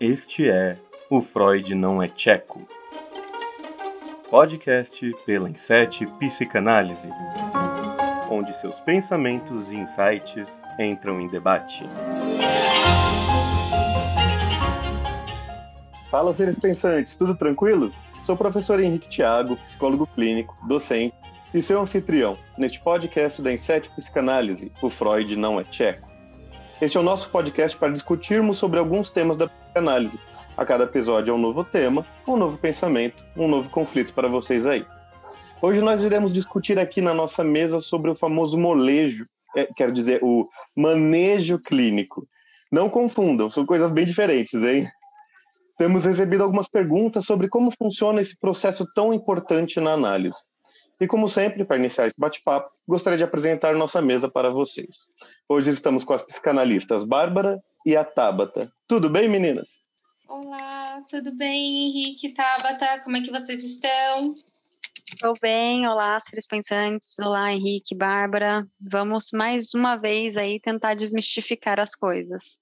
Este é O Freud Não é Tcheco. Podcast pela Inset Psicanálise, onde seus pensamentos e insights entram em debate. Fala, seres pensantes, tudo tranquilo? Sou o professor Henrique Thiago, psicólogo clínico, docente e seu anfitrião neste podcast da Inset Psicanálise, O Freud Não é Tcheco. Este é o nosso podcast para discutirmos sobre alguns temas da psicanálise. A cada episódio é um novo tema, um novo pensamento, um novo conflito para vocês aí. Hoje nós iremos discutir aqui na nossa mesa sobre o famoso molejo, é, quero dizer, o manejo clínico. Não confundam, são coisas bem diferentes, hein? Temos recebido algumas perguntas sobre como funciona esse processo tão importante na análise. E como sempre, para iniciar esse bate-papo, gostaria de apresentar nossa mesa para vocês. Hoje estamos com as psicanalistas Bárbara e a Tabata. Tudo bem, meninas? Olá, tudo bem, Henrique, Tabata? Como é que vocês estão? Estou bem, olá, seres pensantes, olá, Henrique, Bárbara. Vamos mais uma vez aí tentar desmistificar as coisas.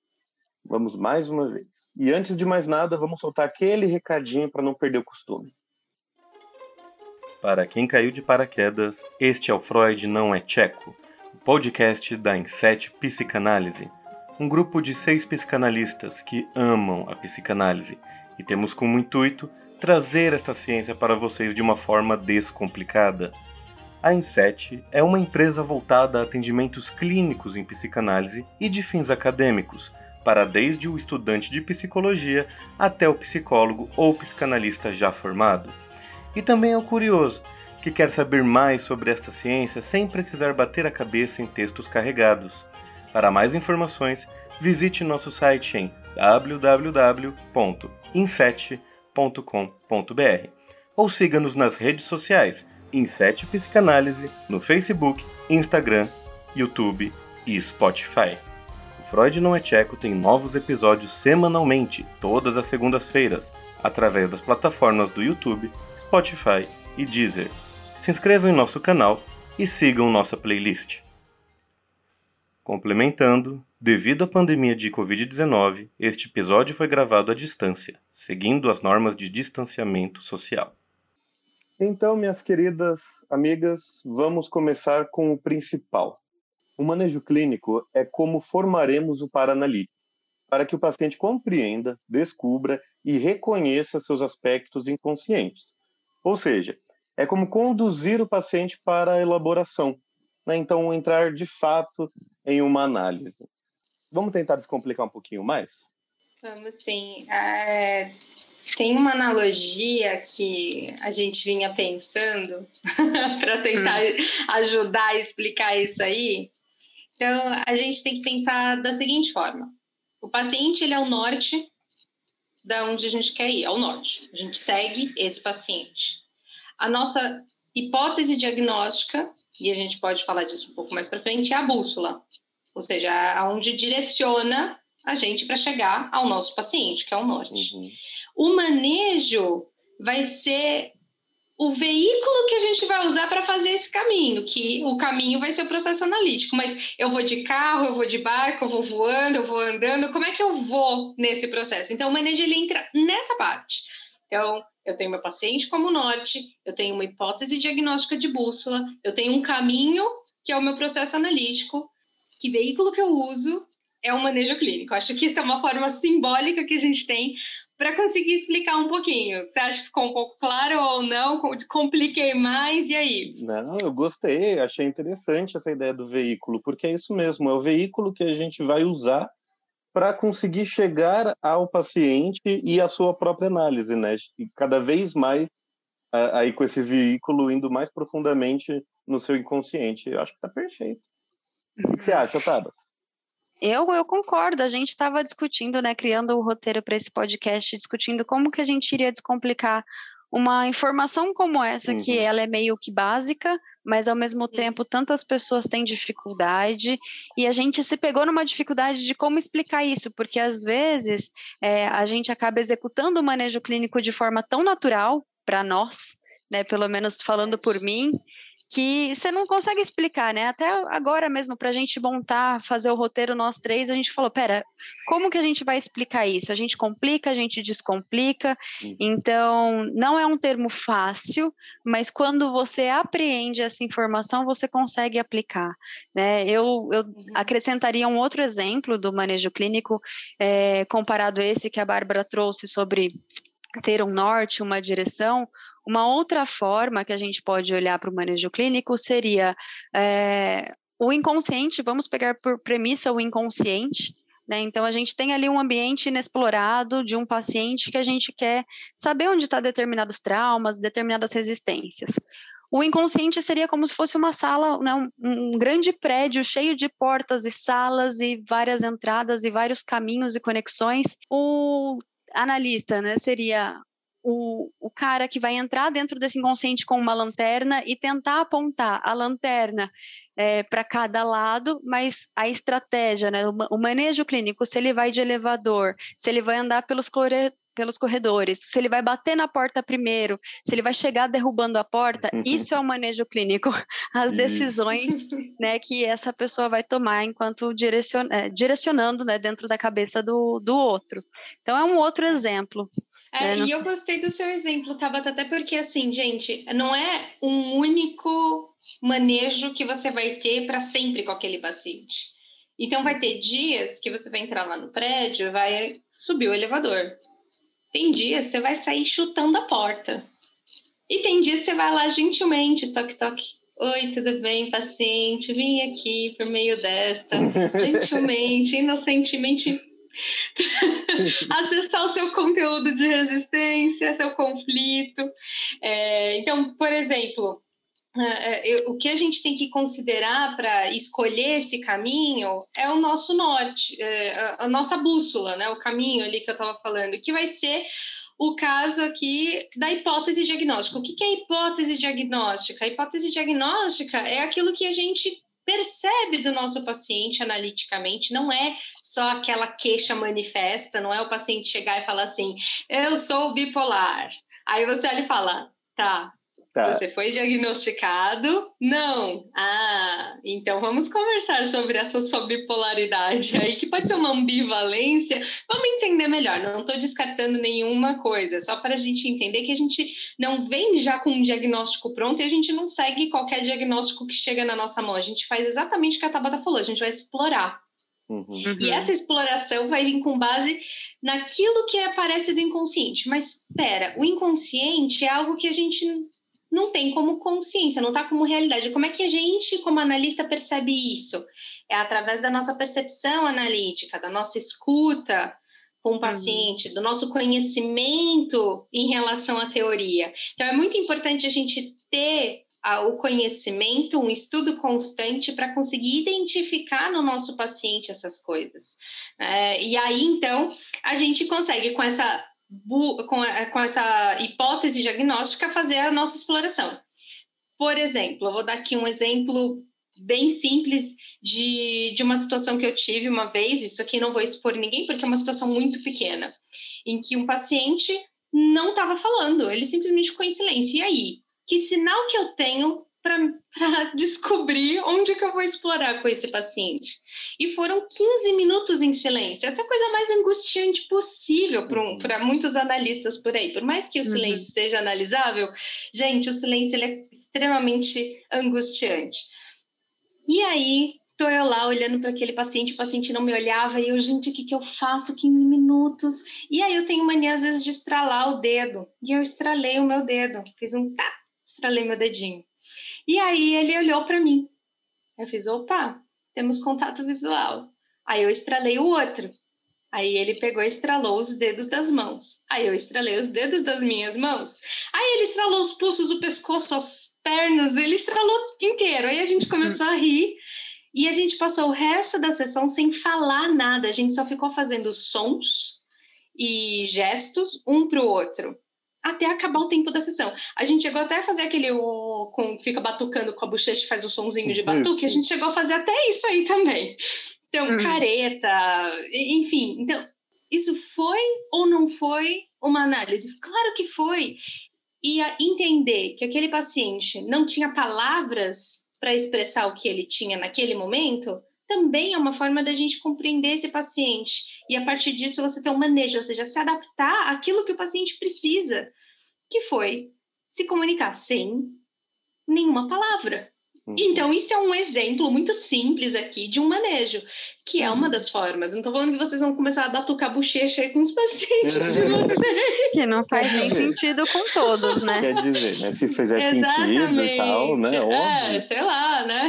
Vamos mais uma vez. E antes de mais nada, vamos soltar aquele recadinho para não perder o costume. Para quem caiu de paraquedas, este é o Freud Não é Tcheco, o podcast da Inset Psicanálise, um grupo de seis psicanalistas que amam a psicanálise e temos como intuito trazer esta ciência para vocês de uma forma descomplicada. A Inset é uma empresa voltada a atendimentos clínicos em psicanálise e de fins acadêmicos, para desde o estudante de psicologia até o psicólogo ou psicanalista já formado e também ao curioso, que quer saber mais sobre esta ciência sem precisar bater a cabeça em textos carregados. Para mais informações, visite nosso site em www.inset.com.br ou siga-nos nas redes sociais Inset Psicanálise no Facebook, Instagram, YouTube e Spotify. O Freud Não é Tcheco tem novos episódios semanalmente, todas as segundas-feiras, através das plataformas do YouTube, Spotify e Deezer. Se inscrevam em nosso canal e sigam nossa playlist. Complementando, devido à pandemia de Covid-19, este episódio foi gravado à distância, seguindo as normas de distanciamento social. Então, minhas queridas amigas, vamos começar com o principal. O manejo clínico é como formaremos o paranalítico, para que o paciente compreenda, descubra e reconheça seus aspectos inconscientes. Ou seja, é como conduzir o paciente para a elaboração. Né? Então, entrar de fato em uma análise. Vamos tentar descomplicar um pouquinho mais? Vamos sim. É, tem uma analogia que a gente vinha pensando para tentar hum. ajudar a explicar isso aí. Então, a gente tem que pensar da seguinte forma: o paciente ele é o norte da onde a gente quer ir, ao norte. A gente segue esse paciente. A nossa hipótese diagnóstica, e a gente pode falar disso um pouco mais para frente, é a bússola, ou seja, aonde direciona a gente para chegar ao nosso paciente, que é o norte. Uhum. O manejo vai ser o veículo que a gente vai usar para fazer esse caminho, que o caminho vai ser o processo analítico, mas eu vou de carro, eu vou de barco, eu vou voando, eu vou andando, como é que eu vou nesse processo? Então, o manejo ele entra nessa parte. Então, eu tenho meu paciente como norte, eu tenho uma hipótese diagnóstica de bússola, eu tenho um caminho que é o meu processo analítico, que veículo que eu uso é o manejo clínico. Acho que isso é uma forma simbólica que a gente tem para conseguir explicar um pouquinho. Você acha que ficou um pouco claro ou não? Compliquei mais, e aí? Não, eu gostei, achei interessante essa ideia do veículo, porque é isso mesmo, é o veículo que a gente vai usar para conseguir chegar ao paciente e à sua própria análise, né? E cada vez mais aí com esse veículo indo mais profundamente no seu inconsciente. Eu acho que está perfeito. O que você acha, Tabata? Eu, eu concordo. A gente estava discutindo, né, criando o roteiro para esse podcast, discutindo como que a gente iria descomplicar uma informação como essa, uhum. que ela é meio que básica, mas ao mesmo tempo tantas pessoas têm dificuldade, e a gente se pegou numa dificuldade de como explicar isso, porque às vezes é, a gente acaba executando o manejo clínico de forma tão natural para nós, né, pelo menos falando por mim, que você não consegue explicar, né? Até agora mesmo, para a gente montar, fazer o roteiro nós três, a gente falou, pera, como que a gente vai explicar isso? A gente complica, a gente descomplica, uhum. então não é um termo fácil, mas quando você apreende essa informação, você consegue aplicar, né? Eu, eu uhum. acrescentaria um outro exemplo do manejo clínico, é, comparado a esse que a Bárbara trouxe sobre ter um norte, uma direção, uma outra forma que a gente pode olhar para o manejo clínico seria é, o inconsciente, vamos pegar por premissa o inconsciente, né? Então, a gente tem ali um ambiente inexplorado de um paciente que a gente quer saber onde está determinados traumas, determinadas resistências. O inconsciente seria como se fosse uma sala, né, um, um, grande prédio cheio de portas e salas e várias entradas e vários caminhos e conexões. O analista né, seria o, o cara que vai entrar dentro desse inconsciente com uma lanterna e tentar apontar a lanterna é, para cada lado, mas a estratégia, né, o, manejo clínico, se ele vai de elevador, se ele vai andar pelos, pelos corredores, se ele vai bater na porta primeiro, se ele vai chegar derrubando a porta, isso é o manejo clínico, as decisões né, que essa pessoa vai tomar enquanto direcion, é, direcionando né, dentro da cabeça do, do outro. Então é um outro exemplo. É, né? E eu gostei do seu exemplo, Tabata, até porque, assim, gente, não é um único manejo que você vai ter para sempre com aquele paciente. Então, vai ter dias que você vai entrar lá no prédio, vai subir o elevador. Tem dias que você vai sair chutando a porta. E tem dias que você vai lá gentilmente, toque, toque. Oi, tudo bem, paciente? Vim aqui por meio desta, gentilmente, inocentemente acessar o seu conteúdo de resistência, seu conflito. É, então, por exemplo, o que a gente tem que considerar para escolher esse caminho é o nosso norte, é, a nossa bússola, né? o caminho ali que eu estava falando, que vai ser o caso aqui da hipótese diagnóstica. O que é hipótese diagnóstica? A hipótese diagnóstica é aquilo que a gente percebe do nosso paciente analiticamente, não é só aquela queixa manifesta, não é o paciente chegar e falar assim, eu sou bipolar. Aí você olha e fala, tá, Tá. Você foi diagnosticado? Não. Ah, então vamos conversar sobre essa sua bipolaridade aí, que pode ser uma ambivalência. Vamos entender melhor. Não estou descartando nenhuma coisa, só para a gente entender que a gente não vem já com um diagnóstico pronto e a gente não segue qualquer diagnóstico que chega na nossa mão. A gente faz exatamente o que a Tabata falou, a gente vai explorar. Uhum. E essa exploração vai vir com base naquilo que aparece do inconsciente. Mas, espera, o inconsciente é algo que a gente não tem como consciência, não está como realidade. Como é que a gente, como analista, percebe isso? É através da nossa percepção analítica, da nossa escuta com o uhum. paciente, uhum. do nosso conhecimento em relação à teoria. Então, é muito importante a gente ter o conhecimento, um estudo constante para conseguir identificar no nosso paciente essas coisas. É, e aí, então, a gente consegue, com essa com, com essa hipótese diagnóstica, fazer a nossa exploração. Por exemplo, eu vou dar aqui um exemplo bem simples de, de uma situação que eu tive uma vez, isso aqui não vou expor ninguém, porque é uma situação muito pequena, em que um paciente não estava falando, ele simplesmente ficou em silêncio. E aí? Que sinal que eu tenho para descobrir onde que eu vou explorar com esse paciente. E foram 15 minutos em silêncio. Essa é a coisa mais angustiante possível para uhum. muitos analistas por aí. Por mais que o uhum. silêncio uhum. seja analisável, gente, o silêncio é extremamente angustiante. E aí, tô eu lá olhando para aquele paciente, o paciente não me olhava, e eu, gente, o que, que eu faço? 15 minutos. E aí eu tenho mania, às vezes, de estralar o dedo. E eu estralei o meu dedo, fiz um tá, estralei meu dedinho. E aí ele olhou para mim. Eu fiz, opa, temos contato visual. Aí eu estralei o outro. Aí ele pegou e estralou os dedos das mãos. Aí eu estralei os dedos das minhas mãos. Aí ele estralou os pulsos, o pescoço, as pernas, ele estralou inteiro. Aí a gente começou a rir e a gente passou o resto da sessão sem falar nada. A gente só ficou fazendo sons e gestos um para o outro até acabar o tempo da sessão. A gente chegou até a fazer aquele o, com, fica batucando com a bochecha e faz o sonzinho de batuque, a gente chegou a fazer até isso aí também. Então, uhum. careta, enfim. Então, isso foi ou não foi uma análise? Claro que foi. e entender que aquele paciente não tinha palavras para expressar o que ele tinha naquele momento, também é uma forma da gente compreender esse paciente. E a partir disso você ter um manejo, ou seja, se adaptar àquilo que o paciente precisa, que foi se comunicar sem nenhuma palavra. Uhum. Então, isso é um exemplo muito simples aqui de um manejo, que é uma uhum. das formas. Não estou falando que vocês vão começar a batucar bochecha aí com os pacientes de vocês. Que não faz nem sentido com todos, né? Quer dizer, né? Se fizer Exatamente. sentido e tal, né? É, Óbvio. sei lá, né?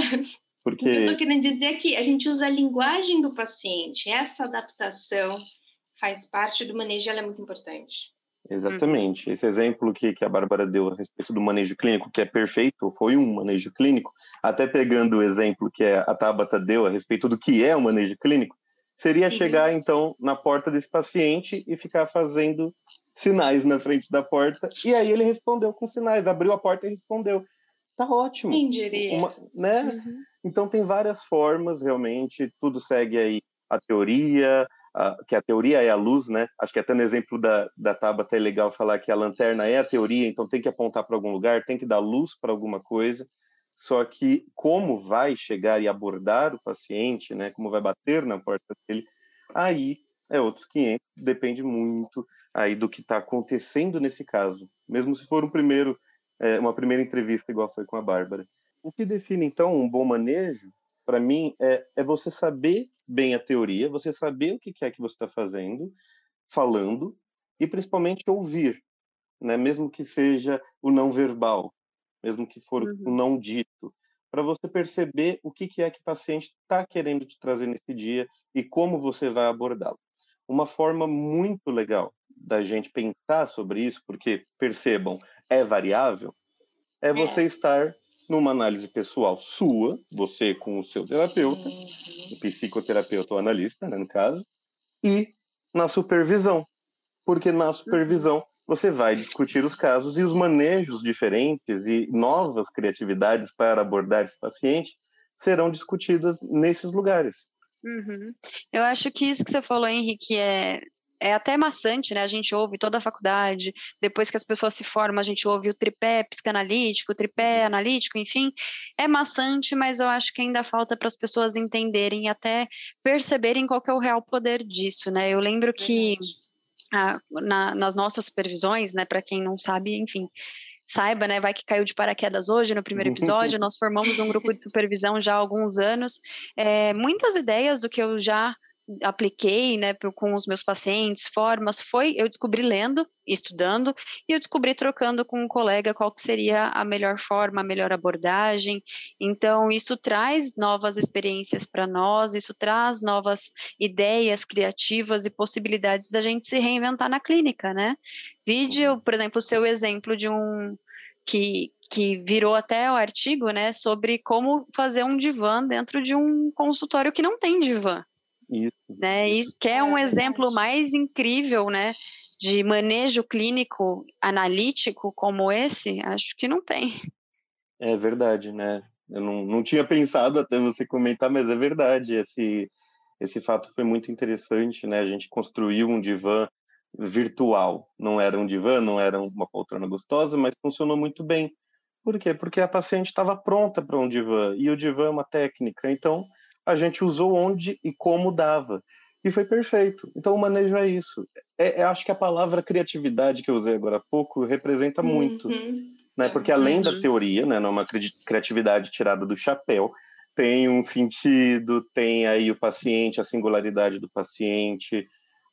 Porque... O que eu estou querendo dizer é que a gente usa a linguagem do paciente, essa adaptação faz parte do manejo, ela é muito importante. Exatamente. Esse exemplo que, que a Bárbara deu a respeito do manejo clínico, que é perfeito, foi um manejo clínico, até pegando o exemplo que a Tabata deu a respeito do que é o um manejo clínico, seria uhum. chegar, então, na porta desse paciente e ficar fazendo sinais na frente da porta, e aí ele respondeu com sinais, abriu a porta e respondeu. Tá ótimo. Quem diria? Uma, né? Uhum. Então, tem várias formas, realmente, tudo segue aí a teoria, que a teoria é a luz, né? Acho que até no exemplo da, da Tabata é legal falar que a lanterna é a teoria, então tem que apontar para algum lugar, tem que dar luz para alguma coisa. Só que como vai chegar e abordar o paciente, né? Como vai bater na porta dele, aí é outros 500, depende muito aí do que está acontecendo nesse caso. Mesmo se for um primeiro, é, uma primeira entrevista igual foi com a Bárbara. O que define então um bom manejo, para mim, é, é você saber bem a teoria, você saber o que é que você está fazendo, falando, e principalmente ouvir, né? mesmo que seja o não verbal, mesmo que for uhum. o não dito, para você perceber o que é que o paciente está querendo te trazer nesse dia e como você vai abordá-lo. Uma forma muito legal da gente pensar sobre isso, porque percebam, é variável, é você é. estar numa análise pessoal sua, você com o seu terapeuta, o psicoterapeuta ou analista, né, no caso, e na supervisão. Porque na supervisão você vai discutir os casos e os manejos diferentes e novas criatividades para abordar esse paciente serão discutidas nesses lugares. Uhum. Eu acho que isso que você falou, Henrique, é é até maçante, né? A gente ouve toda a faculdade, depois que as pessoas se formam, a gente ouve o tripé psicanalítico, o tripé uhum. analítico, enfim. É maçante, mas eu acho que ainda falta para as pessoas entenderem e até perceberem qual é o real poder disso, né? Eu lembro que a, na, nas nossas supervisões, né, para quem não sabe, enfim, saiba, né, vai que caiu de paraquedas hoje no primeiro episódio, nós formamos um grupo de supervisão já há alguns anos, é, muitas ideias do que eu já apliquei, né, com os meus pacientes, formas, foi eu descobri lendo, estudando, e eu descobri trocando com um colega qual seria a melhor forma, a melhor abordagem. Então, isso traz novas experiências para nós, isso traz novas ideias criativas e possibilidades da gente se reinventar na clínica, né? Vídeo, uhum. por exemplo, o seu exemplo de um que, que virou até o artigo, né, sobre como fazer um divã dentro de um consultório que não tem divã. Isso. Né? Isso que é um exemplo mais incrível, né? De manejo clínico analítico como esse, acho que não tem. É verdade, né? Eu não, não tinha pensado até você comentar, mas é verdade. Esse, esse fato foi muito interessante, né? A gente construiu um divã virtual. Não era um divã, não era uma poltrona gostosa, mas funcionou muito bem. Por quê? Porque a paciente estava pronta para um divã, e o divã é uma técnica. Então, a gente usou onde e como dava. E foi perfeito. Então, o manejo é isso. É, é acho que a palavra criatividade que eu usei agora há pouco representa muito. Uhum. Né? Porque além da teoria, né, não é uma criatividade tirada do chapéu, tem um sentido, tem aí o paciente, a singularidade do paciente,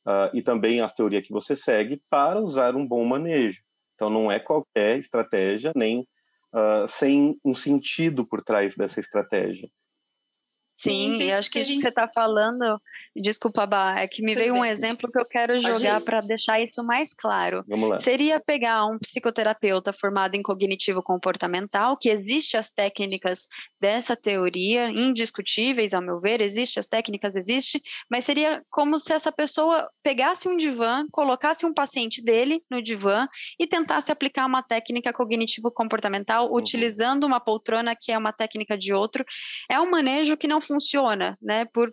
uh, e também a teoria que você segue para usar um bom manejo. Então, não é qualquer estratégia, nem uh, sem um sentido por trás dessa estratégia. Sim, sim, e acho que isso gente... que você está falando, desculpa, Bá, é que me Tudo veio bem. um exemplo que eu quero jogar para deixar isso mais claro. Vamos lá. Seria pegar um psicoterapeuta formado em cognitivo comportamental, que existe as técnicas dessa teoria, indiscutíveis, ao meu ver, existe as técnicas, existe, mas seria como se essa pessoa pegasse um divã, colocasse um paciente dele no divã e tentasse aplicar uma técnica cognitivo comportamental uhum. utilizando uma poltrona que é uma técnica de outro. É um manejo que não funciona, né? Por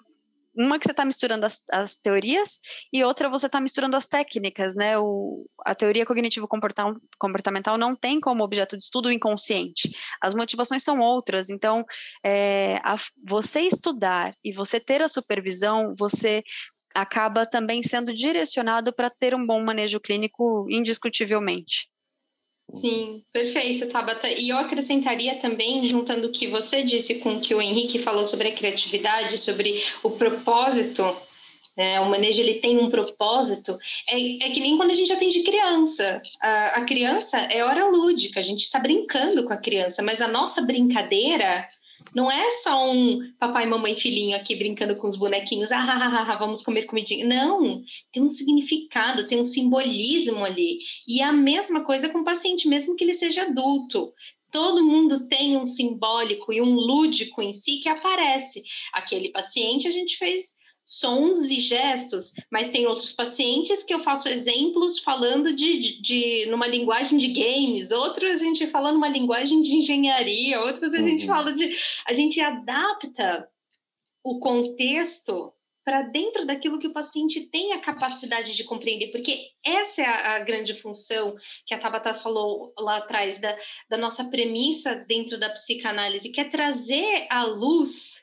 uma que você está misturando as, as, teorias e outra você está misturando as técnicas, né? O, a teoria cognitivo comportamental não tem como objeto de estudo o inconsciente. As motivações são outras. Então, é, a, você estudar e você ter a supervisão, você acaba também sendo direcionado para ter um bom manejo clínico indiscutivelmente. Sim, perfeito, Tabata. E eu acrescentaria também, juntando o que você disse com o que o Henrique falou sobre a criatividade, sobre o propósito, né? o manejo ele tem um propósito, é, é que nem quando a gente atende criança. A, a criança é hora lúdica, a gente está brincando com a criança, mas a nossa brincadeira não é só um papai, mamãe, filhinho aqui brincando com os bonequinhos, ah, ah, ah, vamos comer comidinha. Não, tem um significado, tem um simbolismo ali. E a mesma coisa com o paciente, mesmo que ele seja adulto. Todo mundo tem um simbólico e um lúdico em si que aparece. Aquele paciente a gente fez sons e gestos, mas tem outros pacientes que eu faço exemplos falando de, de, de numa linguagem de games, outros a gente fala numa linguagem de engenharia, outros a uhum. gente fala de. A gente adapta o contexto para dentro daquilo que o paciente tem a capacidade de compreender, porque essa é a, a, grande função que a Tabata falou lá atrás, da, da nossa premissa dentro da psicanálise, que é trazer à luz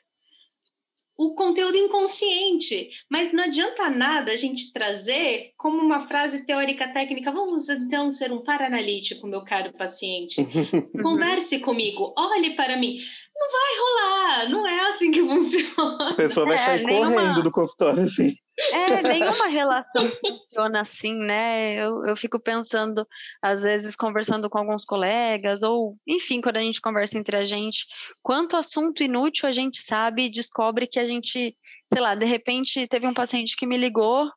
o conteúdo inconsciente. Mas não adianta nada a gente trazer como uma frase teórica técnica. Vamos então ser um paranalítico, meu caro paciente. Converse comigo, olhe para mim. Não vai rolar, não é assim que funciona. A pessoa vai é, sair nenhuma... correndo do consultório assim. É, nenhuma relação funciona assim, né? Eu, eu fico pensando, às vezes, conversando com alguns colegas, ou, enfim, quando a gente conversa entre a gente, quanto assunto inútil a gente sabe e descobre que a gente, sei lá, de repente teve um paciente que me ligou,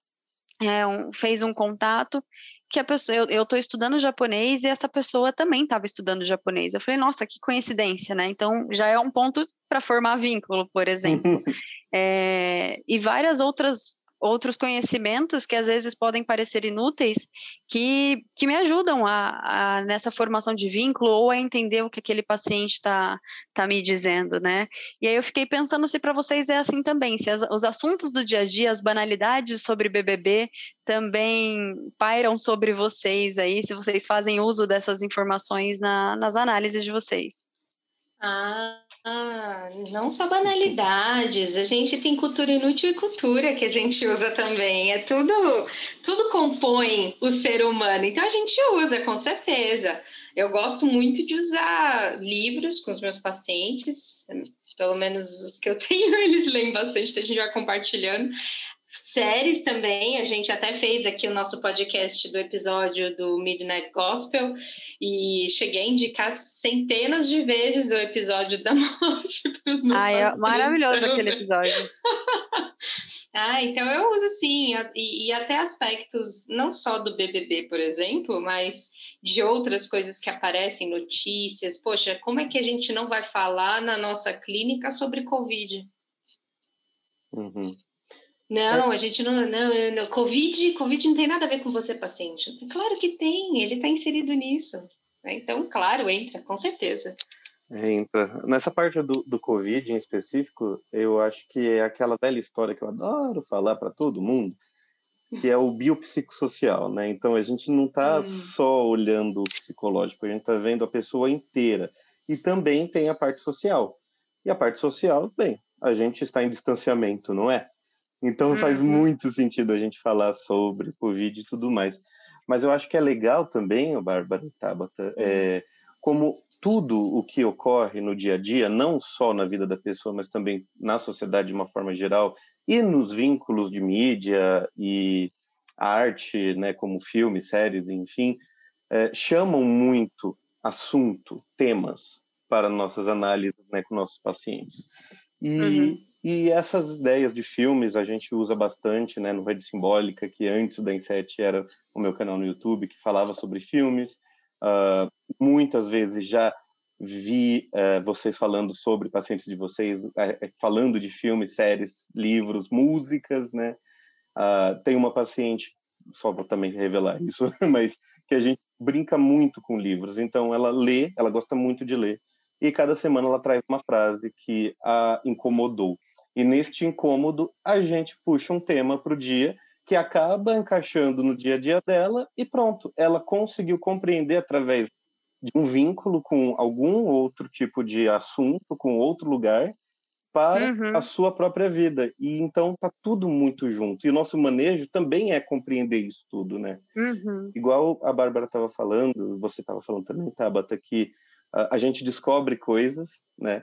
é, um, fez um contato, que a pessoa, eu, eu tô estudando japonês e essa pessoa também estava estudando japonês. Eu falei, nossa, que coincidência, né? Então já é um ponto para formar vínculo, por exemplo. é, e várias outras outros conhecimentos que às vezes podem parecer inúteis, que, que me ajudam a, a nessa formação de vínculo ou a entender o que aquele paciente está tá me dizendo, né? E aí eu fiquei pensando se para vocês é assim também, se as, os assuntos do dia a dia, as banalidades sobre BBB também pairam sobre vocês aí, se vocês fazem uso dessas informações na, nas análises de vocês. Ah, ah, não só banalidades, a gente tem cultura inútil e cultura que a gente usa também. É tudo, tudo compõe o ser humano. Então a gente usa, com certeza. Eu gosto muito de usar livros com os meus pacientes, pelo menos os que eu tenho, eles leem bastante, a gente vai compartilhando. Séries também, a gente até fez aqui o nosso podcast do episódio do Midnight Gospel e cheguei a indicar centenas de vezes o episódio da morte para os meus Ai, é maravilhoso também. aquele episódio. ah, então eu uso sim, e, e até aspectos não só do BBB, por exemplo, mas de outras coisas que aparecem, notícias. Poxa, como é que a gente não vai falar na nossa clínica sobre Covid? Uhum. Não, a gente não, não, não. Covid, Covid não tem nada a ver com você, paciente. Claro que tem, ele está inserido nisso. Né? Então, claro, entra, com certeza. Entra. Nessa parte do, do Covid em específico, eu acho que é aquela velha história que eu adoro falar para todo mundo, que é o biopsicossocial, né? Então a gente não está hum. só olhando o psicológico, a gente está vendo a pessoa inteira. E também tem a parte social. E a parte social, bem, a gente está em distanciamento, não é? Então uhum. faz muito sentido a gente falar sobre Covid e tudo mais. Mas eu acho que é legal também, Bárbara e Tabata, uhum. é, como tudo o que ocorre no dia a dia, não só na vida da pessoa, mas também na sociedade de uma forma geral, e nos vínculos de mídia e arte, né, como filmes, séries, enfim, é, chamam muito assunto, temas para nossas análises né, com nossos pacientes. E uhum. E essas ideias de filmes a gente usa bastante, né, no Rede Simbólica, que antes da Inset era o meu canal no YouTube, que falava sobre filmes. Uh, muitas vezes já vi uh, vocês falando sobre pacientes de vocês, uh, falando de filmes, séries, livros, músicas, né? tem uma paciente, só vou também revelar isso, mas que a gente brinca muito com livros. Então, ela lê, ela gosta muito de ler, e cada semana ela traz uma frase que a incomodou. E neste incômodo, a gente puxa um tema para o dia que acaba encaixando no dia a dia dela e pronto, ela conseguiu compreender através de um vínculo com algum outro tipo de assunto, com outro lugar, para uhum. a sua própria vida. E então tá tudo muito junto. E o nosso manejo também é compreender isso tudo, né? Uhum. Igual a Bárbara estava falando, você estava falando também, Tabata, que a, a, gente descobre coisas, né?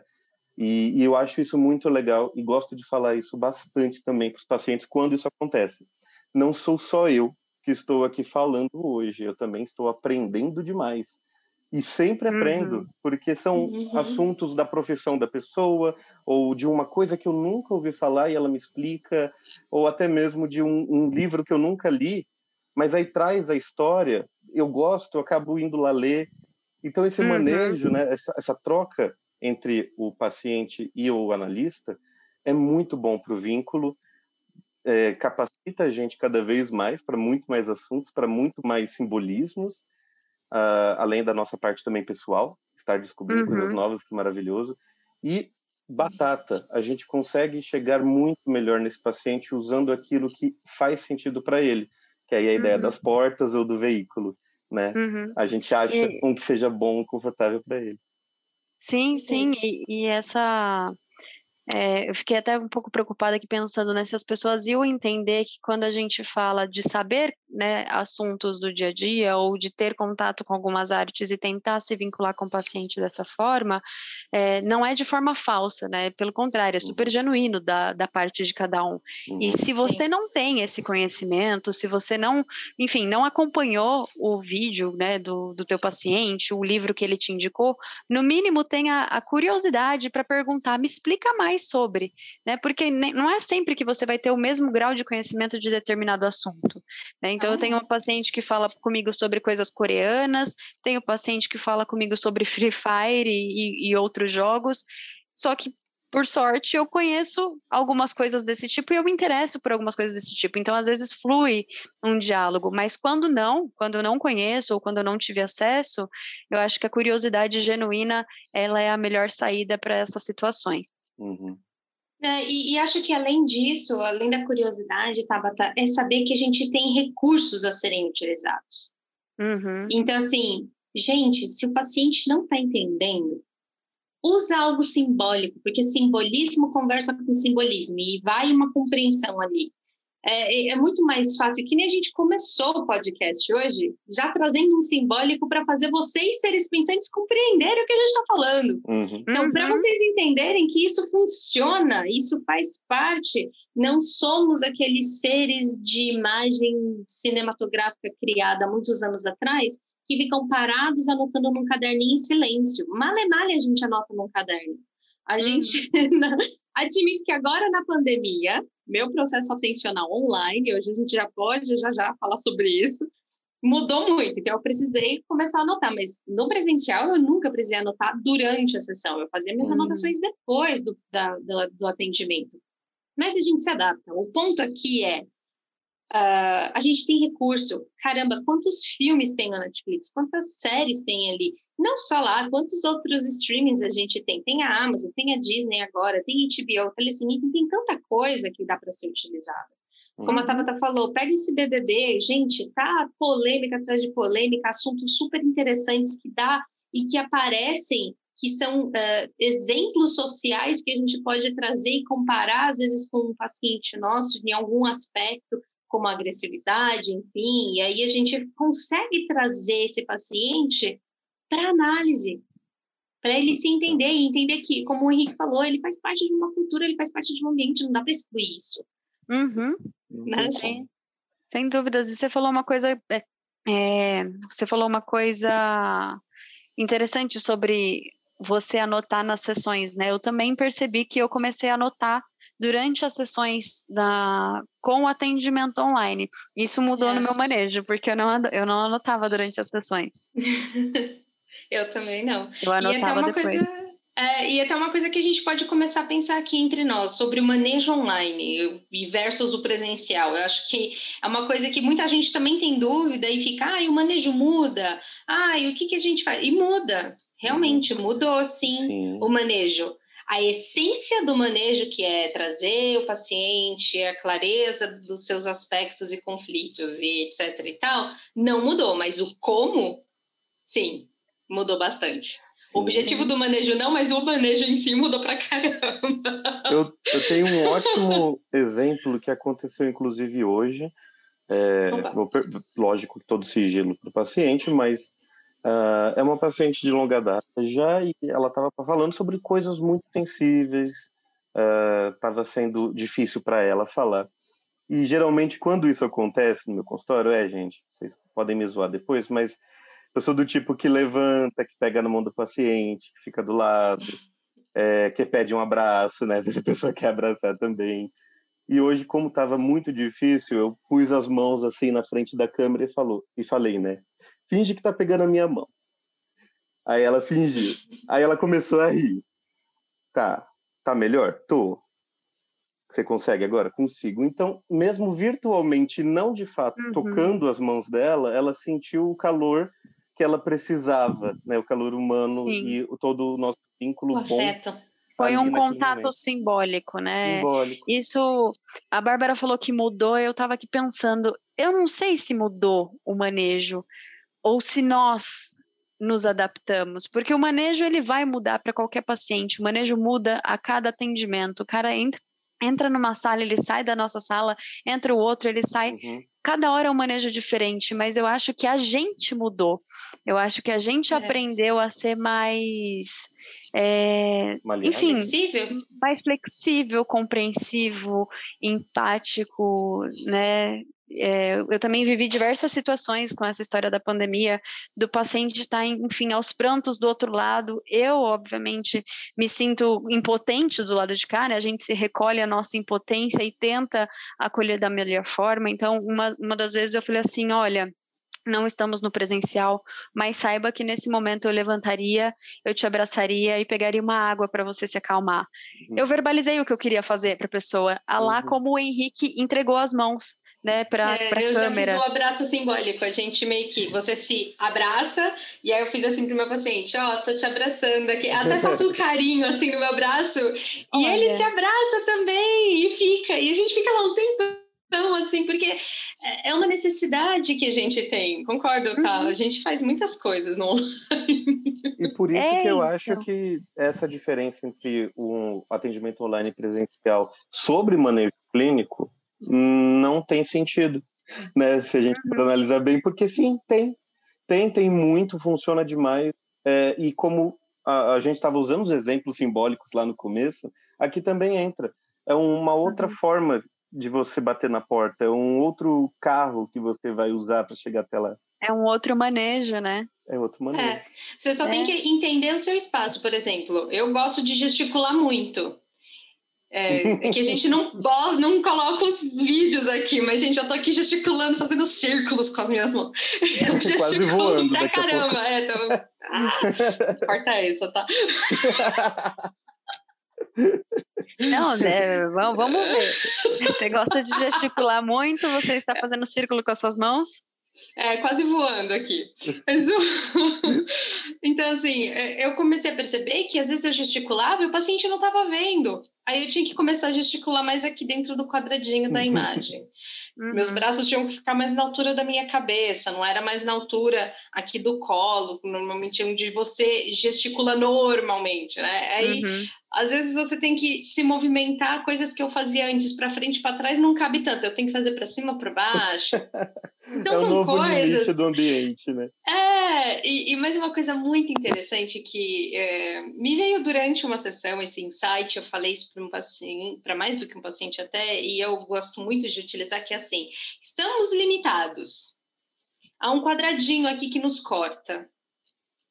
E, e eu acho isso muito legal e gosto de falar isso bastante também para os pacientes quando isso acontece. Não sou só eu que estou aqui falando hoje, eu também estou aprendendo demais. E sempre aprendo, uhum. porque são uhum. assuntos da profissão da pessoa, ou de uma coisa que eu nunca ouvi falar e ela me explica, ou até mesmo de um, um livro que eu nunca li, mas aí traz a história, eu gosto, eu acabo indo lá ler. Então, esse uhum. manejo, né, essa, essa troca entre o paciente e o analista é muito bom para o vínculo, é, capacita a gente cada vez mais para muito mais assuntos, para muito mais simbolismos uh, além da nossa parte também pessoal, estar descobrindo uhum. coisas novas, que maravilhoso. E batata, a gente consegue chegar muito melhor nesse paciente usando aquilo que faz sentido para ele, que é a ideia uhum. das portas ou do veículo, né? Uhum. A gente acha e... um que seja bom, confortável para ele. Sim, sim, e, e essa é, eu fiquei até um pouco preocupada aqui pensando né, se as pessoas iam entender que quando a gente fala de saber né, assuntos do dia a dia ou de ter contato com algumas artes e tentar se vincular com o paciente dessa forma, é, não é de forma falsa, né? Pelo contrário, é super uhum. genuíno da, da parte de cada um. E uhum. se você não tem esse conhecimento, se você não, enfim, não acompanhou o vídeo né, do, do teu paciente, o livro que ele te indicou, no mínimo tenha a curiosidade para perguntar, me explica mais mais sobre, né? Porque não é sempre que você vai ter o mesmo grau de conhecimento de determinado assunto. Né? Então, eu tenho uma paciente que fala comigo sobre coisas coreanas, tenho paciente que fala comigo sobre Free Fire e, e outros jogos, só que por sorte, eu conheço algumas coisas desse tipo e eu me interesso por algumas coisas desse tipo. Então, às vezes, flui um diálogo, mas quando não, quando eu não conheço ou quando eu não tive acesso, eu acho que a curiosidade genuína ela é a melhor saída para essas situações. Uhum. É, e, e, acho que além disso, além da curiosidade, Tabata, é saber que a gente tem recursos a serem utilizados. Uhum. Então, assim, gente, se o paciente não está entendendo, usa algo simbólico, porque simbolismo conversa com simbolismo e vai uma compreensão ali. É, é, muito mais fácil, que nem a gente começou o podcast hoje, já trazendo um simbólico para fazer vocês, seres pensantes, compreenderem o que a gente está falando. Uhum. Então, para uhum. vocês entenderem que isso funciona, isso faz parte, não somos aqueles seres de imagem cinematográfica criada há muitos anos atrás, que ficam parados anotando num caderninho em silêncio. Male, male a gente anota num caderno. A uhum. gente admito que agora na pandemia, meu processo atencional online, hoje a gente já pode já já falar sobre isso, mudou muito. Então eu precisei começar a anotar, mas no presencial eu nunca precisei anotar durante a sessão. Eu fazia minhas uhum. anotações depois do, da, do, do atendimento. Mas a gente se adapta. O ponto aqui é Uh, a gente tem recurso. Caramba, quantos filmes tem na Netflix? Quantas séries tem ali? Não só lá, quantos outros streamings a gente tem? Tem a Amazon, tem a Disney agora, tem HBO, Telecine, tem tanta coisa que dá para ser utilizada. Como a uhum. Tabata falou, pega esse BBB, gente, tá polêmica atrás de polêmica, assuntos super interessantes que dá e que aparecem, que são uh, exemplos sociais que a gente pode trazer e comparar, às vezes, com um paciente nosso em algum aspecto, como agressividade, enfim, e aí a gente consegue trazer esse paciente para análise, para ele se entender e entender que, como o Henrique falou, ele faz parte de uma cultura, ele faz parte de um ambiente, não dá para excluir isso. Uhum. Né? Sem, sem dúvidas. E você falou uma coisa, é, é, você falou uma coisa interessante sobre você anotar nas sessões, né? Eu também percebi que eu comecei a anotar durante as sessões da, com o atendimento online. Isso mudou é. no meu manejo, porque eu não, eu não anotava durante as sessões. eu também não. Eu anotava e até uma depois. coisa. É, e até uma coisa que a gente pode começar a pensar aqui entre nós sobre o manejo online versus o presencial. Eu acho que é uma coisa que muita gente também tem dúvida e fica, ah, o manejo muda, ah, o que, que a gente faz? E muda, realmente, mudou sim, sim. o manejo. a essência do manejo, que é trazer o paciente, a clareza dos seus aspectos e conflitos e etc e tal, não mudou, mas o como, sim, mudou bastante. Sim. O objetivo do manejo não, mas o manejo em si mudou pra caramba. Eu, eu tenho um ótimo exemplo que aconteceu, inclusive, hoje. É, lógico que todo sigilo para o paciente, mas uh, é uma paciente de longa data já e ela estava falando sobre coisas muito sensíveis, estava uh, sendo difícil para ela falar. E geralmente, quando isso acontece no meu consultório, é, gente, vocês podem me zoar depois, mas eu sou do tipo que levanta, que pega na mão do paciente, que fica do lado, é, que pede um abraço, né? Às vezes a pessoa quer abraçar também. E hoje, como estava muito difícil, eu pus as mãos assim na frente da câmera e falou e falei, né? Finge que tá pegando a minha mão. Aí ela fingiu. Aí ela começou a rir. Tá, tá melhor? Tô. Você consegue agora? Consigo. Então, mesmo virtualmente, não de fato uhum. tocando as mãos dela, ela sentiu o calor que ela precisava, né? O calor humano Sim. e todo o nosso vínculo o bom. Afeto. Foi um contato momento. simbólico, né? Simbólico. Isso, a Bárbara falou que mudou, eu estava aqui pensando, eu não sei se mudou o manejo ou se nós nos adaptamos, porque o manejo ele vai mudar para qualquer paciente, o manejo muda a cada atendimento, o cara entra entra numa sala, ele sai da nossa sala, entra o outro, ele sai. Uhum. Cada hora é um manejo diferente, mas eu acho que a gente mudou. Eu acho que a gente é. aprendeu a ser mais. É, enfim, flexível. mais flexível, compreensivo, empático, né? É, eu também vivi diversas situações com essa história da pandemia, do paciente estar, tá, enfim, aos prantos do outro lado. Eu, obviamente, me sinto impotente do lado de cá, né? A gente se recolhe a nossa impotência e tenta acolher da melhor forma. Então, uma, uma das vezes eu falei assim: olha, não estamos no presencial, mas saiba que nesse momento eu levantaria, eu te abraçaria e pegaria uma água para você se acalmar. Uhum. Eu verbalizei o que eu queria fazer para a pessoa, a lá uhum. como o Henrique entregou as mãos né, para é, eu câmera. já fiz um abraço simbólico, a gente meio que, você se abraça, e aí eu fiz assim pro meu paciente, ó, oh, tô te abraçando aqui, até faço um carinho assim no meu braço, e ele se abraça também, e fica, e a gente fica lá um tempo então, assim, porque é uma necessidade que a gente tem, concordo, tá? Uhum. A gente faz muitas coisas no online. E por isso é, que eu acho então. que essa diferença entre o atendimento online e presencial sobre manejo clínico não tem sentido, né? Se a gente for uhum. analisar bem, porque sim, tem. Tem, tem muito, funciona demais. É, e como a, a gente estava usando os exemplos simbólicos lá no começo, aqui também entra. É uma outra uhum. forma de você bater na porta, é um outro carro que você vai usar para chegar até lá. É um outro manejo, né? É outro manejo. É. Você só é. tem que entender o seu espaço, por exemplo. Eu gosto de gesticular muito. É, é, que a gente não, não coloca os vídeos aqui, mas, gente, eu tô aqui gesticulando, fazendo círculos com as minhas mãos. Eu gesticulo voando, pra caramba. É, então... ah, corta essa, tá? Não, né? Vamos, vamos ver. Você gosta de gesticular muito? Você está fazendo círculo com as suas mãos? É, quase voando aqui. então, assim, é, eu comecei a perceber que às vezes eu gesticulava e o paciente não estava vendo. Aí eu tinha que começar a gesticular mais aqui dentro do quadradinho da imagem. Uhum. Meus braços tinham que ficar mais na altura da minha cabeça, não era mais na altura aqui do colo, normalmente onde você gesticula normalmente, né? Aí, uhum. Às vezes você tem que se movimentar, coisas que eu fazia antes para frente, para trás, não cabe tanto. Eu tenho que fazer para cima, para baixo. Então é são novo coisas do ambiente, né? É, e, e mais uma coisa muito interessante que é, me veio durante uma sessão esse insight, eu falei isso para um paciente, para mais do que um paciente até, e eu gosto muito de utilizar que é assim, estamos limitados. Há um quadradinho aqui que nos corta.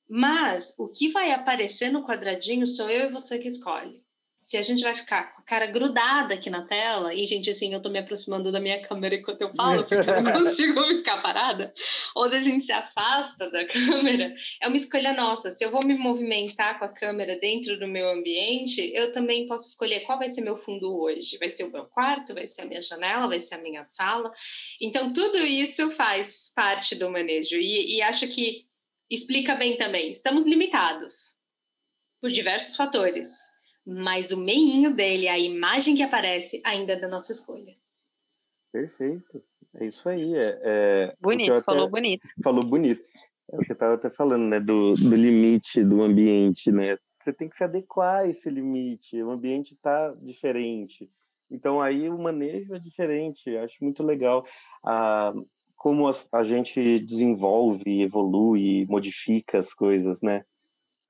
Mas o que vai aparecer no quadradinho sou eu e você que escolhe se a gente vai ficar com a cara grudada aqui na tela, e, gente, assim, eu tô me aproximando da minha câmera enquanto eu falo, porque eu não consigo ficar parada, ou se a gente se afasta da câmera, é uma escolha nossa. Se eu vou me movimentar com a câmera dentro do meu ambiente, eu também posso escolher qual vai ser meu fundo hoje. Vai ser o meu quarto, vai ser a minha janela, vai ser a minha sala. Então, tudo isso faz parte do manejo, e, e acho que explica bem também. Estamos limitados por diversos fatores mas o meinho dele, a imagem que aparece, ainda é da nossa escolha. Perfeito. É isso aí. É, é bonito, até, falou bonito. Falou bonito. É o que eu estava até falando, né? Do, do limite do ambiente, né? Você tem que se adequar a esse limite. O ambiente está diferente. Então aí o manejo é diferente. Eu acho muito legal a, como a, a gente desenvolve, evolui, modifica as coisas, né?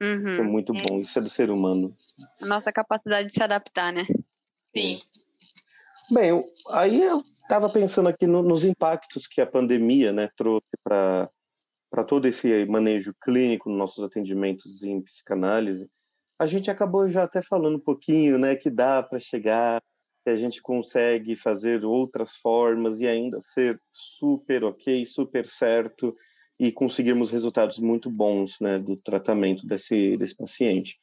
Uhum. é muito bom. Isso é do ser humano. A nossa capacidade de se adaptar, né? Sim. Bem, aí eu estava pensando aqui no, nos impactos que a pandemia né, trouxe para todo esse manejo clínico nos nossos atendimentos em psicanálise. A gente acabou já até falando um pouquinho, né, que dá para chegar, que a gente consegue fazer outras formas e ainda ser super ok, super certo e conseguirmos resultados muito bons, né, do tratamento desse, desse paciente.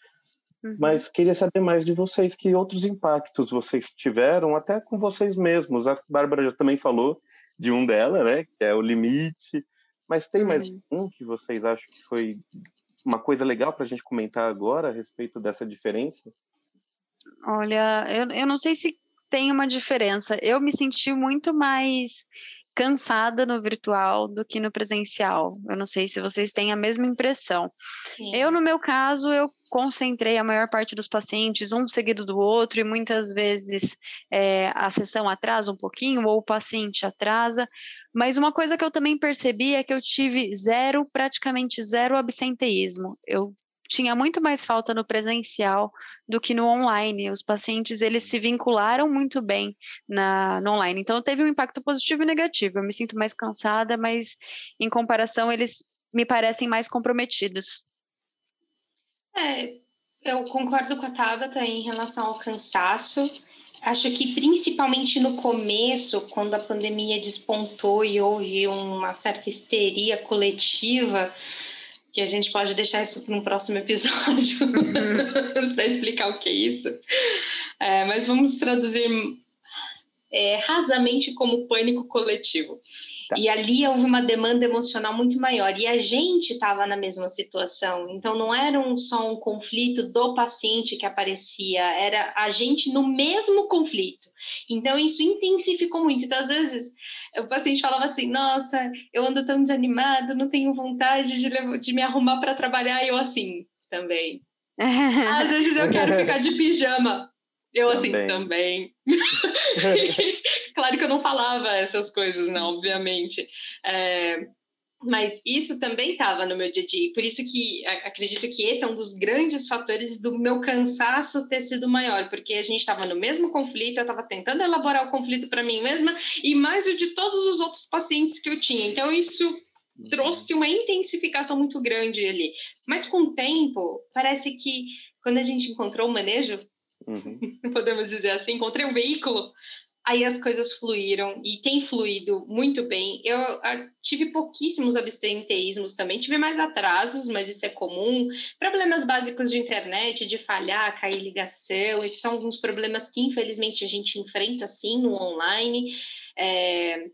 Uhum. Mas queria saber mais de vocês, que outros impactos vocês tiveram, até com vocês mesmos. A Bárbara já também falou de um dela, né, que é o limite. Mas tem mais uhum. um que vocês acham que foi uma coisa legal para a gente comentar agora a respeito dessa diferença? Olha, eu, eu não sei se tem uma diferença. Eu me senti muito mais cansada no virtual do que no presencial. Eu não sei se vocês têm a mesma impressão. Sim. Eu, no meu caso, eu concentrei a maior parte dos pacientes um seguido do outro e muitas vezes é, a sessão atrasa um pouquinho ou o paciente atrasa. Mas uma coisa que eu também percebi é que eu tive zero, praticamente zero absenteísmo. Eu tinha muito mais falta no presencial do que no online. Os pacientes eles se vincularam muito bem na, no online. Então teve um impacto positivo e negativo. Eu me sinto mais cansada, mas em comparação eles me parecem mais comprometidos. É, eu concordo com a Tabata em relação ao cansaço. Acho que principalmente no começo, quando a pandemia despontou e houve uma certa histeria coletiva, que a gente pode deixar isso para um próximo episódio para explicar o que é isso. É, mas vamos traduzir é, rasamente como pânico coletivo. Tá. E ali houve uma demanda emocional muito maior. E a gente estava na mesma situação. Então, não era um, só um conflito do paciente que aparecia, era a gente no mesmo conflito. Então, isso intensificou muito. Então, às vezes, o paciente falava assim: Nossa, eu ando tão desanimado, não tenho vontade de, de me arrumar para trabalhar. E eu, assim, também. às vezes, eu quero ficar de pijama. Eu, assim, também. claro que eu não falava essas coisas, não, obviamente. É, mas isso também estava no meu dia a dia. Por isso que acredito que esse é um dos grandes fatores do meu cansaço ter sido maior, porque a gente estava no mesmo conflito, eu estava tentando elaborar o conflito para mim mesma e mais o de todos os outros pacientes que eu tinha. Então, isso trouxe uma intensificação muito grande ali. Mas com o tempo, parece que quando a gente encontrou o manejo, uhum. podemos dizer assim, encontrei um veículo, aí as coisas fluíram e tem fluído muito bem. Eu a, tive pouquíssimos abstenteísmos também, tive mais atrasos, mas isso é comum. Problemas básicos de internet, de falhar, cair ligação, esses são alguns problemas que infelizmente a gente enfrenta sim no online. É,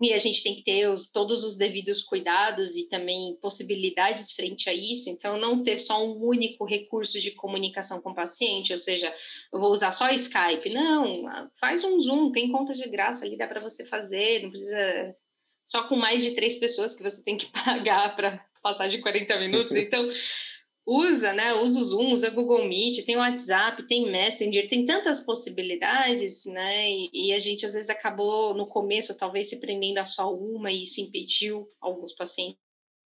e a gente tem que ter os, todos os devidos cuidados e também possibilidades frente a isso. Então, não ter só um único recurso de comunicação com o paciente, ou seja, eu vou usar só Skype. Não, faz um Zoom, tem conta de graça ali, dá para você fazer, não precisa. Só com mais de três pessoas que você tem que pagar para passar de 40 minutos. Então, usa, né? Usa o Zoom, usa o Google Meet, tem o WhatsApp, tem Messenger, tem tantas possibilidades, né? E, e, a gente às vezes acabou no começo talvez se prendendo a só uma e isso impediu alguns pacientes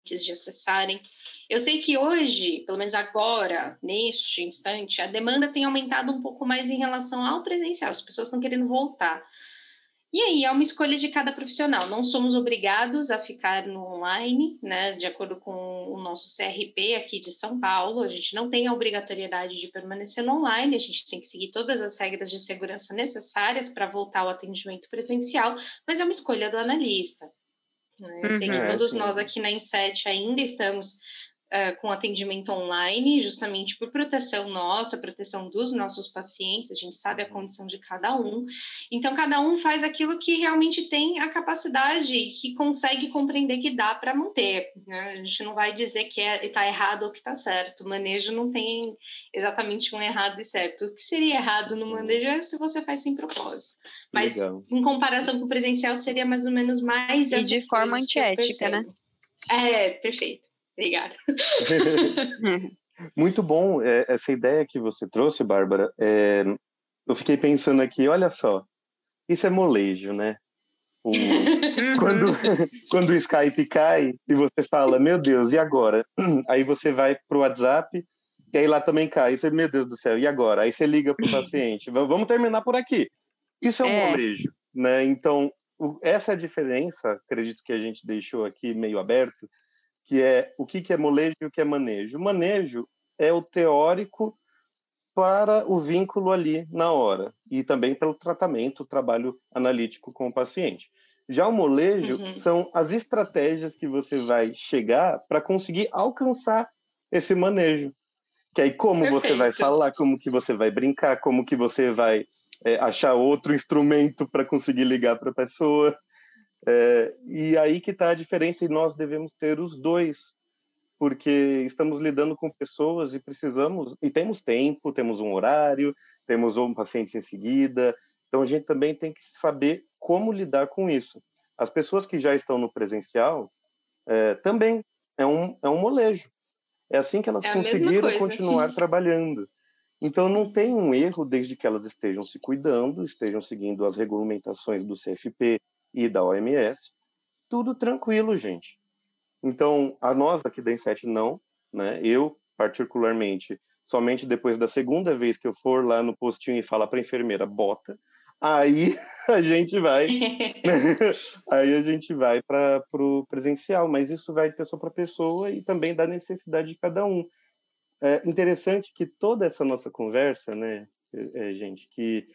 de acessarem. Eu sei que hoje, pelo menos agora, neste instante, a demanda tem aumentado um pouco mais em relação ao presencial. As pessoas estão querendo voltar. E aí é uma escolha de cada profissional. Não somos obrigados a ficar no online, né? De acordo com o nosso CRP aqui de São Paulo, a gente não tem a obrigatoriedade de permanecer no online, a gente tem que seguir todas as regras de segurança necessárias para voltar ao atendimento presencial, mas é uma escolha do analista. Né? Eu sei que uhum. todos nós aqui na Inset ainda estamos uh, com atendimento online, justamente por proteção nossa, proteção dos nossos pacientes, a gente sabe a condição de cada um. Então, cada um faz aquilo que realmente tem a capacidade e que consegue compreender que dá para manter. Né? A gente não vai dizer que está é, tá errado ou que está certo. O manejo não tem exatamente um errado e certo. O que seria errado no manejo é se você faz sem propósito. Mas, Legal. em comparação com o presencial, seria mais ou menos mais e de forma antiética, né? É, perfeito. Obrigada. Muito bom é, essa ideia que você trouxe, Bárbara. É, eu fiquei pensando aqui, olha só, isso é molejo, né? O, quando, quando o Skype cai e você fala, meu Deus, e agora? Aí você vai para o WhatsApp e aí lá também cai. E você, meu Deus do céu, e agora? Aí você liga para o paciente, vamos terminar por aqui. Isso é um é. molejo, né? Então, essa é a diferença, acredito que a gente deixou aqui meio aberto, que é o que, que é molejo e o que é manejo. O manejo é o teórico para o vínculo ali na hora e também pelo tratamento, o trabalho analítico com o paciente. Já o molejo uhum. são as estratégias que você vai chegar para conseguir alcançar esse manejo. Que aí como Perfeito. você vai falar, como que você vai brincar, como que você vai é, achar outro instrumento para conseguir ligar para a pessoa. É, e aí que está a diferença e nós devemos ter os dois, porque estamos lidando com pessoas e precisamos, e temos tempo, temos um horário, temos um paciente em seguida, então a gente também tem que saber como lidar com isso. As pessoas que já estão no presencial é, também é um, é um molejo. É assim que elas é conseguiram continuar trabalhando. Então não tem um erro desde que elas estejam se cuidando, estejam seguindo as regulamentações do CFP, e da OMS, tudo tranquilo, gente. Então, a nós aqui da Inset não, né? Eu, particularmente, somente depois da segunda vez que eu for lá no postinho e falar para a enfermeira, bota, aí a gente vai, aí a gente vai para o presencial, mas isso vai de pessoa para pessoa e também da necessidade de cada um. É interessante que toda essa nossa conversa, né, é, é gente, que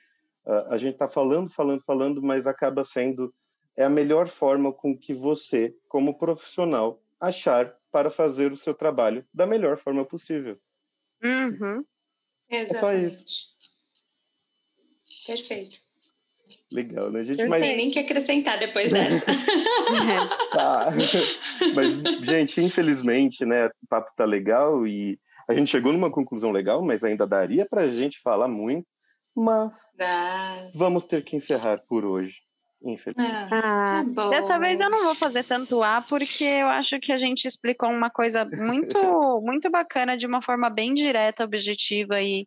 a, a gente está falando, falando, falando, mas acaba sendo é a melhor forma com que você, como profissional, achar para fazer o seu trabalho da melhor forma possível. Uhum. É só isso. Perfeito. Legal, né, gente? Não mas... tem nem que acrescentar depois dessa. tá. Mas, gente, infelizmente, né, o papo tá legal e a gente chegou numa conclusão legal, mas ainda daria para a gente falar muito. Mas Dá. vamos ter que encerrar por hoje. Infelizmente. Ah, tá dessa vez eu não vou fazer tanto A, porque eu acho que a gente explicou uma coisa muito, muito bacana de uma forma bem direta, objetiva e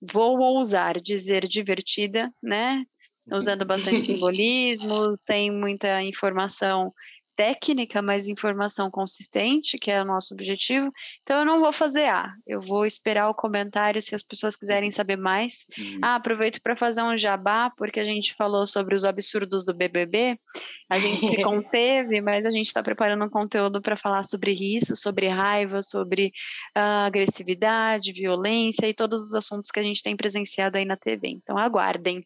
vou ousar dizer divertida, né? Usando bastante simbolismo, tem muita informação técnica, mas informação consistente, que é o nosso objetivo. Então eu não vou fazer A, eu vou esperar o comentário se as pessoas quiserem saber mais. Ah, aproveito para fazer um jabá, porque a gente falou sobre os absurdos do BBB. A gente se conteve, mas a gente está preparando um conteúdo para falar sobre isso, sobre raiva, sobre uh, agressividade, violência e todos os assuntos que a gente tem presenciado aí na TV. Então aguardem.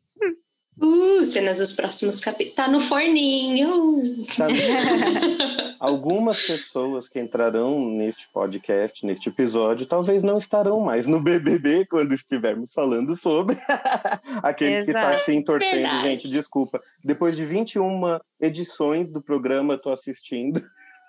Uh, cenas dos próximos capítulos. Tá no forninho. Tá Algumas pessoas que entrarão neste podcast, neste episódio, talvez não estarão mais no BBB quando estivermos falando sobre. Aqueles Exato. que estão tá assim torcendo, Verdade. gente, desculpa. Depois de 21 edições do programa, tô assistindo.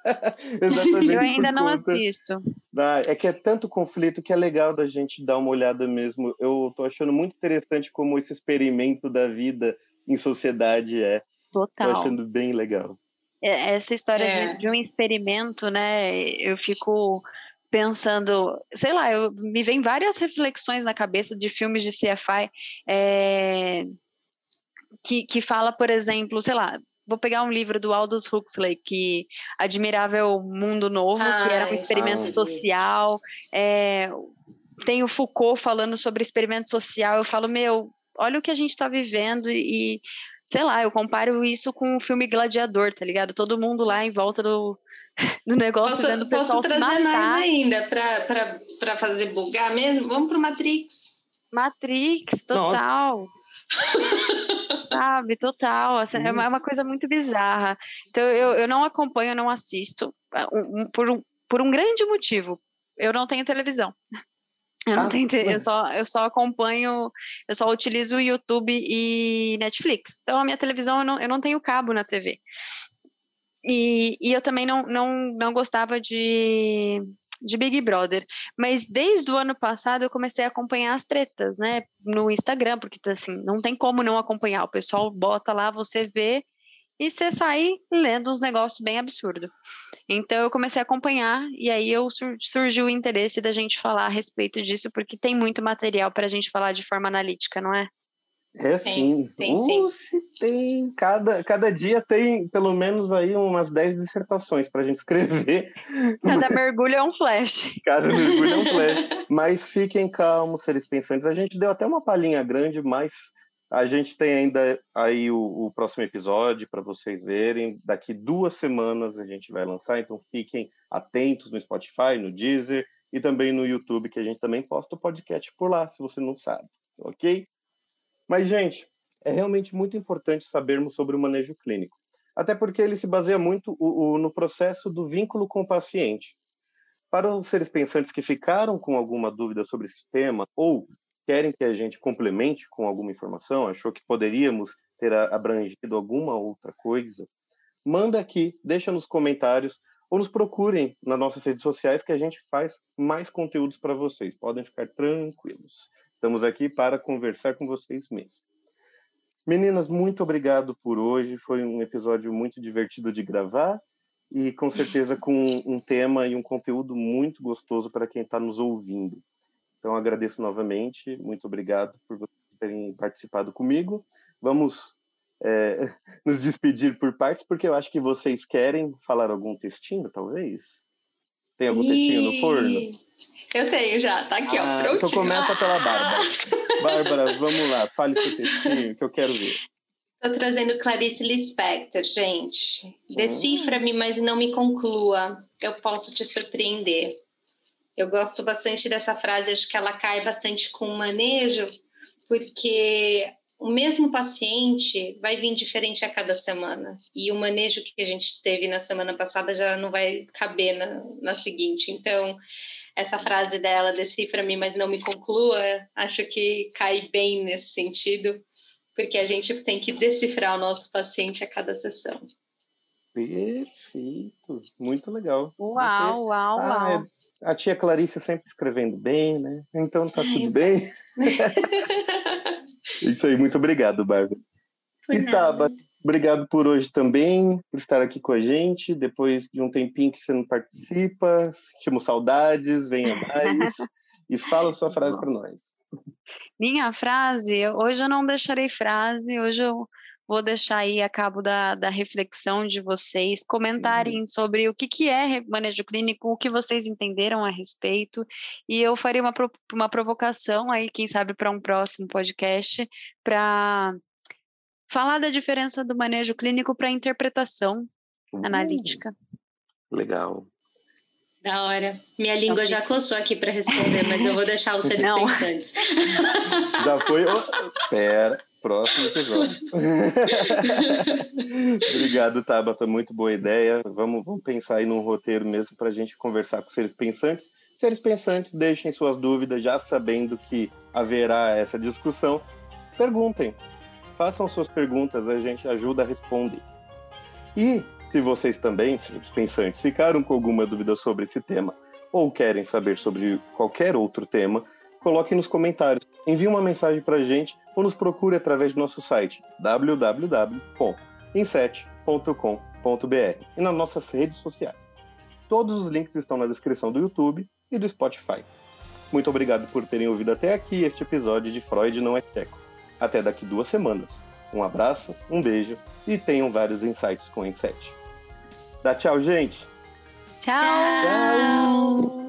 Exatamente. Eu ainda não conta... assisto. Ah, é que é tanto conflito que é legal da gente dar uma olhada mesmo. Eu tô achando muito interessante como esse experimento da vida em sociedade é. Total. Tô achando bem legal. É, essa história é. de, de, um experimento, né? Eu fico pensando, sei lá, eu, me vem várias reflexões na cabeça de filmes de CFI é, que, que fala, por exemplo, sei lá, vou pegar um livro do Aldous Huxley, que Admirável Mundo Novo, ah, que era um experimento social. É, tem o Foucault falando sobre experimento social. Eu falo, meu, olha o que a gente está vivendo e, sei lá, eu comparo isso com o filme Gladiador, tá ligado? Todo mundo lá em volta do, do negócio posso, vendo o pessoal Posso trazer mais ainda para fazer bugar mesmo? Vamos pro Matrix. Matrix, total. Nossa. Sabe, total. Assim, é, uma, é uma coisa muito bizarra. Então, eu, eu não acompanho, eu não assisto. Um, um, por um, por um grande motivo. Eu não tenho televisão. Eu, não ah, tenho, eu, só, eu só acompanho, eu só utilizo o YouTube e Netflix. Então, a minha televisão, eu não, eu não tenho cabo na TV. E, e eu também não, não, não gostava de, de Big Brother. Mas desde o ano passado eu comecei a acompanhar as tretas, né? No Instagram, porque assim, não tem como não acompanhar. O pessoal bota lá, você vê e você sai lendo uns negócios bem absurdos. Então eu comecei a acompanhar e aí eu sur surgiu o interesse da gente falar a respeito disso, porque tem muito material para a gente falar de forma analítica, não é? É sim. Tem, uh, sim. tem. Cada, cada dia tem pelo menos aí umas 10 dissertações para a gente escrever. Cada mergulho é um flash. Cada mergulho é um flash. Mas fiquem calmos, seres pensantes. A gente deu até uma palhinha grande, mas a gente tem ainda aí o, o próximo episódio para vocês verem. Daqui duas semanas a gente vai lançar, então fiquem atentos no Spotify, no Deezer e também no YouTube, que a gente também posta o podcast por lá, se você não sabe, ok? Mas, gente, é realmente muito importante sabermos sobre o manejo clínico, até porque ele se baseia muito no processo do vínculo com o paciente. Para os seres pensantes que ficaram com alguma dúvida sobre esse tema ou querem que a gente complemente com alguma informação, achou que poderíamos ter abrangido alguma outra coisa, manda aqui, deixa nos comentários ou nos procurem nas nossas redes sociais que a gente faz mais conteúdos para vocês. Podem ficar tranquilos. Estamos aqui para conversar com vocês mesmo. Meninas, muito obrigado por hoje. Foi um episódio muito divertido de gravar e com certeza com um tema e um conteúdo muito gostoso para quem está nos ouvindo. Então agradeço novamente, muito obrigado por vocês terem participado comigo. Vamos é, nos despedir por partes, porque eu acho que vocês querem falar algum textinho, talvez. Tem algum textinho no forno? Eu tenho já, tá aqui, ah, ó, prontinho. Então começa pela Bárbara. Bárbara, vamos lá, fale seu textinho que eu quero ver. Estou trazendo Clarice Lispector, gente. Decifra-me, mas não me conclua. Eu posso te surpreender. Eu gosto bastante dessa frase, acho que ela cai bastante com o manejo, porque o mesmo paciente vai vir diferente a cada semana. E o manejo que a gente teve na semana passada já não vai caber na, na seguinte. Então, essa frase dela, decifra-me, mas não me conclua, acho que cai bem nesse sentido, porque a gente tem que decifrar o nosso paciente a cada sessão. Perfeito, muito legal. Uau, uau, ah, uau. É, a tia Clarice sempre escrevendo bem, né? Então tá tudo bem. Isso aí, muito obrigado, Bárbara. Por e Taba, obrigado por hoje também, por estar aqui com a gente. Depois de um tempinho que você não participa, sentimos saudades, venha mais e fala a sua frase para nós. Minha frase, hoje eu não deixarei frase, hoje eu Vou deixar aí a cabo da, da reflexão de vocês, comentarem uhum. sobre o que, que é manejo clínico, o que vocês entenderam a respeito, e eu farei uma, uma provocação aí, quem sabe, para um próximo podcast, para falar da diferença do manejo clínico para a interpretação uhum. analítica. Legal. Da hora. Minha língua já coçou aqui para responder, mas eu vou deixar os seres Não. pensantes. Já foi. Pera próximo episódio. Obrigado, Tabata. Muito boa ideia. Vamos, vamos pensar aí num roteiro mesmo para a gente conversar com seres pensantes. Seres pensantes, deixem suas dúvidas, já sabendo que haverá essa discussão. Perguntem. Façam suas perguntas, a gente ajuda a responder. E se vocês também, seres pensantes, ficaram com alguma dúvida sobre esse tema ou querem saber sobre qualquer outro tema, coloque nos comentários. Envie uma mensagem para a gente ou nos procure através do nosso site www.inset.com.br e nas nossas redes sociais. Todos os links estão na descrição do YouTube e do Spotify. Muito obrigado por terem ouvido até aqui este episódio de Freud Não é Teco. Até daqui duas semanas. Um abraço, um beijo e tenham vários insights com o Inset. Dá tchau, gente! Tchau! tchau.